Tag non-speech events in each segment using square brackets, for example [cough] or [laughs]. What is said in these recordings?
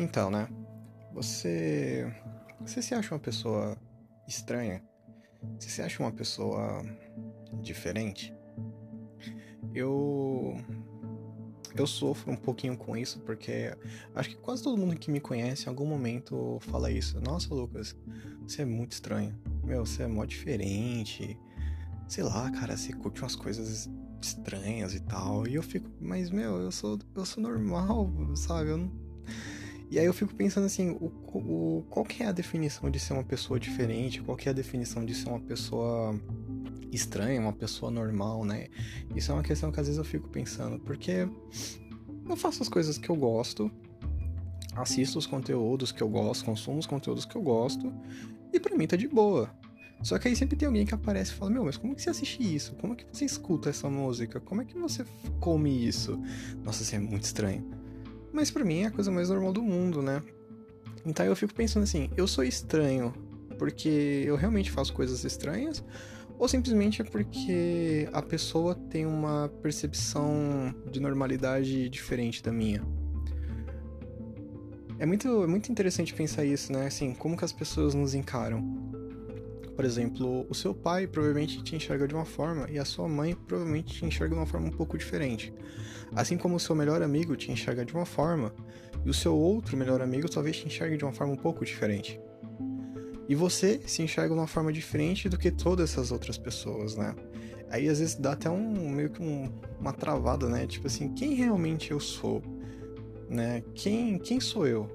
Então, né? Você. Você se acha uma pessoa estranha? Você se acha uma pessoa diferente? Eu. Eu sofro um pouquinho com isso porque acho que quase todo mundo que me conhece em algum momento fala isso. Nossa, Lucas, você é muito estranho. Meu, você é mó diferente. Sei lá, cara, você curte umas coisas estranhas e tal. E eu fico, mas meu, eu sou, eu sou normal, sabe? Eu não e aí eu fico pensando assim, o, o, qual que é a definição de ser uma pessoa diferente? Qual que é a definição de ser uma pessoa estranha, uma pessoa normal, né? Isso é uma questão que às vezes eu fico pensando, porque eu faço as coisas que eu gosto, assisto os conteúdos que eu gosto, consumo os conteúdos que eu gosto, e pra mim tá de boa. Só que aí sempre tem alguém que aparece e fala: Meu, mas como que você assiste isso? Como que você escuta essa música? Como é que você come isso? Nossa, isso é muito estranho. Mas para mim é a coisa mais normal do mundo, né? Então eu fico pensando assim, eu sou estranho porque eu realmente faço coisas estranhas ou simplesmente é porque a pessoa tem uma percepção de normalidade diferente da minha? É muito, é muito interessante pensar isso, né? Assim, como que as pessoas nos encaram. Por exemplo, o seu pai provavelmente te enxerga de uma forma e a sua mãe provavelmente te enxerga de uma forma um pouco diferente. Assim como o seu melhor amigo te enxerga de uma forma e o seu outro melhor amigo talvez te enxergue de uma forma um pouco diferente. E você se enxerga de uma forma diferente do que todas essas outras pessoas, né? Aí às vezes dá até um meio que um, uma travada, né? Tipo assim, quem realmente eu sou? Né? Quem, quem sou eu?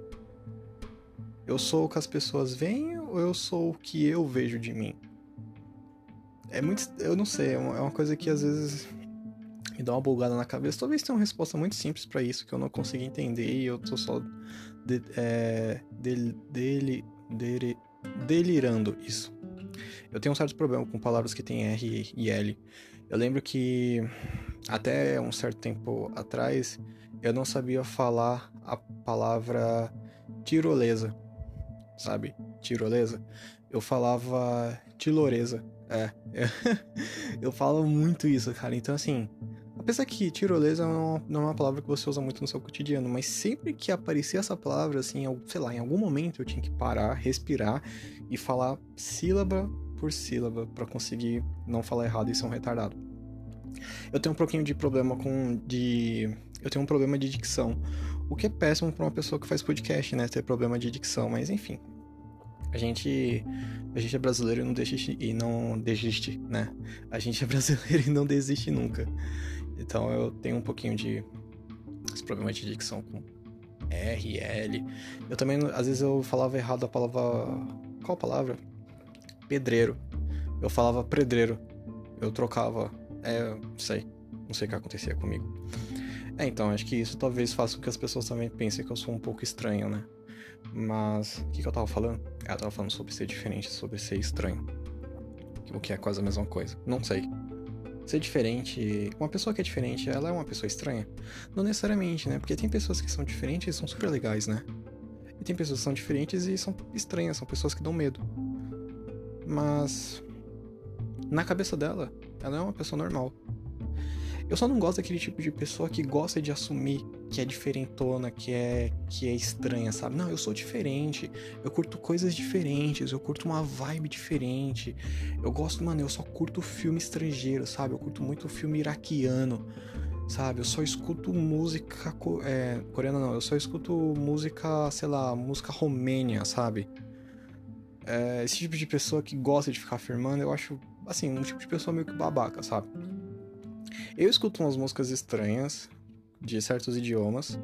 Eu sou o que as pessoas veem ou eu sou o que eu vejo de mim? É muito. Eu não sei, é uma é coisa que às vezes me dá uma bugada na cabeça. Talvez tenha uma resposta muito simples para isso que eu não consigo entender e eu tô só de, é, dele, dele, dele, delirando isso. Eu tenho um certo problema com palavras que tem R e L. Eu lembro que até um certo tempo atrás eu não sabia falar a palavra tirolesa sabe? Tirolesa. Eu falava tirolesa. É. [laughs] eu falo muito isso, cara. Então, assim, apesar que tirolesa não, não é uma palavra que você usa muito no seu cotidiano, mas sempre que aparecia essa palavra, assim, sei lá, em algum momento eu tinha que parar, respirar e falar sílaba por sílaba para conseguir não falar errado e ser um retardado. Eu tenho um pouquinho de problema com de eu tenho um problema de dicção. O que é péssimo para uma pessoa que faz podcast, né? Ter problema de dicção, mas enfim. A gente, a gente é brasileiro e não desiste, e não desiste, né? A gente é [laughs] brasileiro e não desiste nunca. Então eu tenho um pouquinho de esse problema de dicção com R, L. Eu também, às vezes eu falava errado a palavra. Qual palavra? Pedreiro. Eu falava pedreiro. Eu trocava. É, sei. Não sei o que acontecia comigo. É, então, acho que isso talvez faça com que as pessoas também pensem que eu sou um pouco estranho, né? Mas, o que, que eu tava falando? É, eu tava falando sobre ser diferente, sobre ser estranho. O que é quase a mesma coisa. Não sei. Ser diferente. Uma pessoa que é diferente, ela é uma pessoa estranha? Não necessariamente, né? Porque tem pessoas que são diferentes e são super legais, né? E tem pessoas que são diferentes e são estranhas, são pessoas que dão medo. Mas. Na cabeça dela, ela é uma pessoa normal. Eu só não gosto daquele tipo de pessoa que gosta de assumir que é diferentona, que é que é estranha, sabe? Não, eu sou diferente. Eu curto coisas diferentes, eu curto uma vibe diferente. Eu gosto, mano, eu só curto filme estrangeiro, sabe? Eu curto muito filme iraquiano, sabe? Eu só escuto música é, coreana não, eu só escuto música, sei lá, música romênia, sabe? É, esse tipo de pessoa que gosta de ficar afirmando, eu acho, assim, um tipo de pessoa meio que babaca, sabe? Eu escuto umas músicas estranhas de certos idiomas,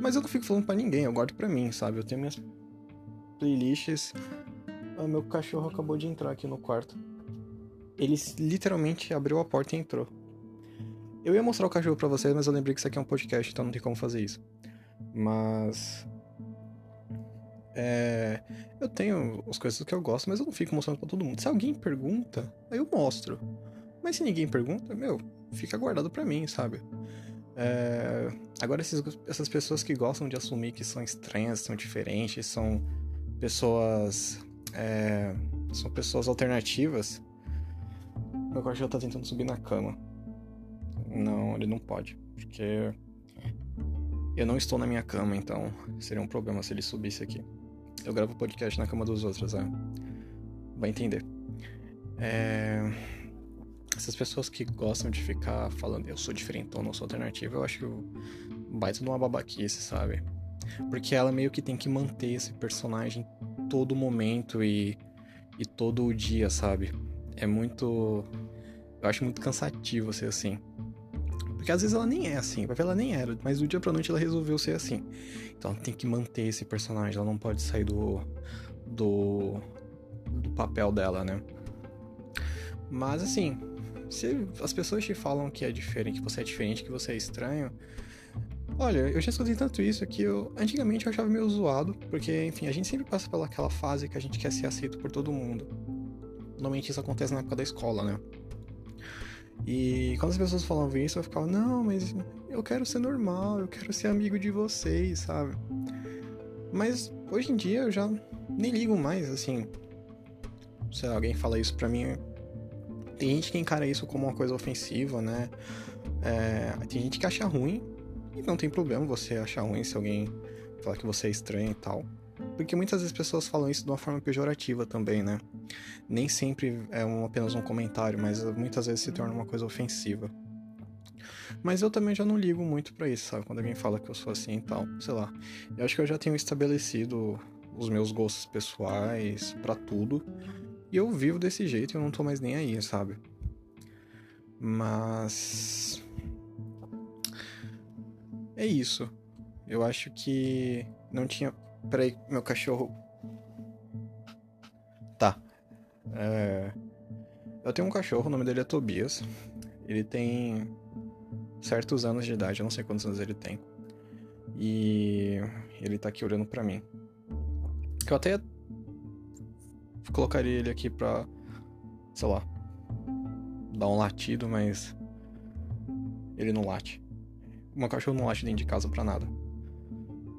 mas eu não fico falando para ninguém, eu guardo para mim, sabe? Eu tenho minhas playlists. Ah, meu cachorro acabou de entrar aqui no quarto. Ele literalmente abriu a porta e entrou. Eu ia mostrar o cachorro para vocês, mas eu lembrei que isso aqui é um podcast, então não tem como fazer isso. Mas é, eu tenho as coisas que eu gosto, mas eu não fico mostrando para todo mundo. Se alguém pergunta, aí eu mostro. Mas se ninguém pergunta, meu, fica guardado para mim, sabe? É... Agora, esses, essas pessoas que gostam de assumir que são estranhas, são diferentes, são pessoas. É... São pessoas alternativas. Meu cachorro tá tentando subir na cama. Não, ele não pode. Porque. Eu não estou na minha cama, então seria um problema se ele subisse aqui. Eu gravo podcast na cama dos outros, né? Vai entender. É... Essas pessoas que gostam de ficar falando eu sou diferentão, não sou alternativo, eu acho baita de uma babaquice, sabe? Porque ela meio que tem que manter esse personagem todo momento e, e todo o dia, sabe? É muito. Eu acho muito cansativo ser assim. Porque às vezes ela nem é assim, vai ver ela nem era, mas do dia pra noite ela resolveu ser assim. Então ela tem que manter esse personagem, ela não pode sair do. do. do papel dela, né? Mas assim, se as pessoas te falam que é diferente, que você é diferente, que você é estranho. Olha, eu já escutei tanto isso que eu antigamente eu achava meio zoado, porque enfim, a gente sempre passa pelaquela fase que a gente quer ser aceito por todo mundo. Normalmente isso acontece na época da escola, né? E quando as pessoas falavam isso, eu ficava, não, mas eu quero ser normal, eu quero ser amigo de vocês, sabe? Mas hoje em dia eu já nem ligo mais, assim. Se alguém fala isso pra mim, tem gente que encara isso como uma coisa ofensiva, né? É, tem gente que acha ruim, e não tem problema você achar ruim se alguém falar que você é estranho e tal. Porque muitas vezes pessoas falam isso de uma forma pejorativa também, né? Nem sempre é um, apenas um comentário, mas muitas vezes se torna uma coisa ofensiva. Mas eu também já não ligo muito para isso, sabe? Quando alguém fala que eu sou assim e tal, sei lá. Eu acho que eu já tenho estabelecido os meus gostos pessoais para tudo. E eu vivo desse jeito e eu não tô mais nem aí, sabe? Mas. É isso. Eu acho que não tinha. Peraí, meu cachorro. Tá. É... Eu tenho um cachorro, o nome dele é Tobias. Ele tem certos anos de idade, eu não sei quantos anos ele tem. E ele tá aqui olhando para mim. Eu até colocaria ele aqui pra, sei lá, dar um latido, mas ele não late. Uma cachorro não late dentro de casa pra nada.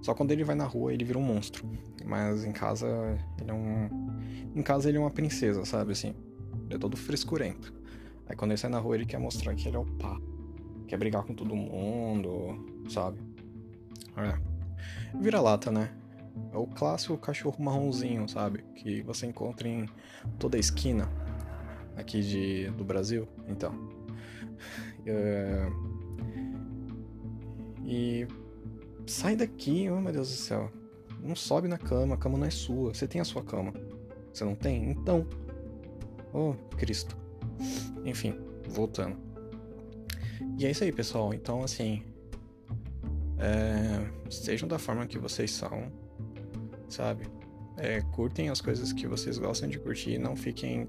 Só quando ele vai na rua ele vira um monstro. Mas em casa ele é um. Em casa ele é uma princesa, sabe assim? Ele é todo frescurento. Aí quando ele sai na rua ele quer mostrar que ele é o pá. Quer brigar com todo mundo, sabe? É. Vira lata, né? É o clássico cachorro marronzinho, sabe? Que você encontra em toda a esquina aqui de, do Brasil. Então. [laughs] É... E. Sai daqui, oh meu Deus do céu. Não sobe na cama, a cama não é sua. Você tem a sua cama. Você não tem? Então. Oh, Cristo. Enfim, voltando. E é isso aí, pessoal. Então, assim. É... Sejam da forma que vocês são sabe? É, curtem as coisas que vocês gostam de curtir, não fiquem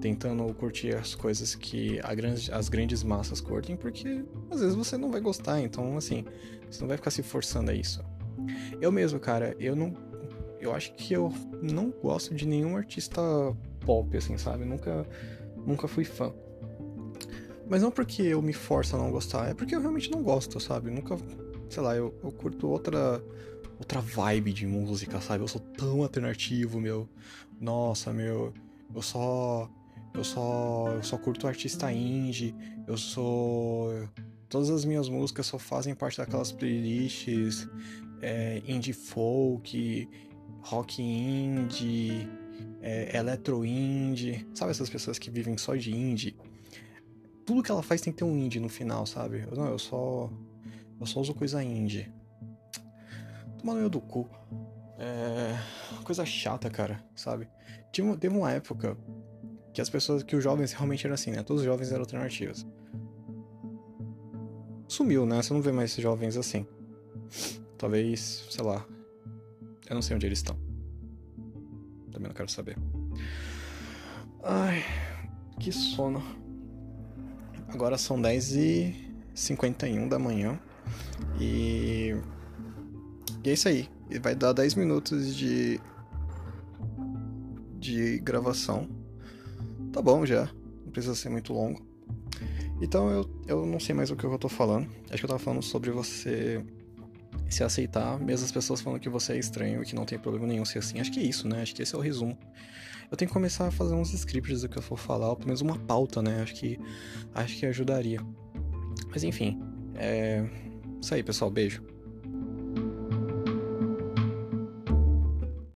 tentando curtir as coisas que grande, as grandes massas curtem, porque às vezes você não vai gostar, então assim, você não vai ficar se forçando a isso. Eu mesmo, cara, eu não. Eu acho que eu não gosto de nenhum artista pop, assim, sabe? Nunca, nunca fui fã. Mas não porque eu me forço a não gostar, é porque eu realmente não gosto, sabe? Nunca. Sei lá, eu, eu curto outra outra vibe de música, sabe? Eu sou tão alternativo, meu. Nossa, meu. Eu só. Eu só. Eu só curto artista indie. Eu sou. Todas as minhas músicas só fazem parte daquelas playlists é, indie folk, rock indie, é, electro indie. Sabe essas pessoas que vivem só de indie? Tudo que ela faz tem que ter um indie no final, sabe? Não, eu só. Eu só uso coisa indie. Tomar no do cu. É. Coisa chata, cara, sabe? Tinha, teve uma época que as pessoas, que os jovens realmente eram assim, né? Todos os jovens eram alternativos. Sumiu, né? Você não vê mais esses jovens assim. Talvez, sei lá. Eu não sei onde eles estão. Também não quero saber. Ai, que sono. Agora são 10h51 da manhã. E e é isso aí. E vai dar 10 minutos de. de gravação. Tá bom já. Não precisa ser muito longo. Então eu, eu não sei mais o que eu tô falando. Acho que eu tava falando sobre você se aceitar, mesmo as pessoas falando que você é estranho e que não tem problema nenhum ser assim. Acho que é isso, né? Acho que esse é o resumo. Eu tenho que começar a fazer uns scripts do que eu for falar, ou pelo menos uma pauta, né? Acho que acho que ajudaria. Mas enfim, é isso aí, pessoal. Beijo.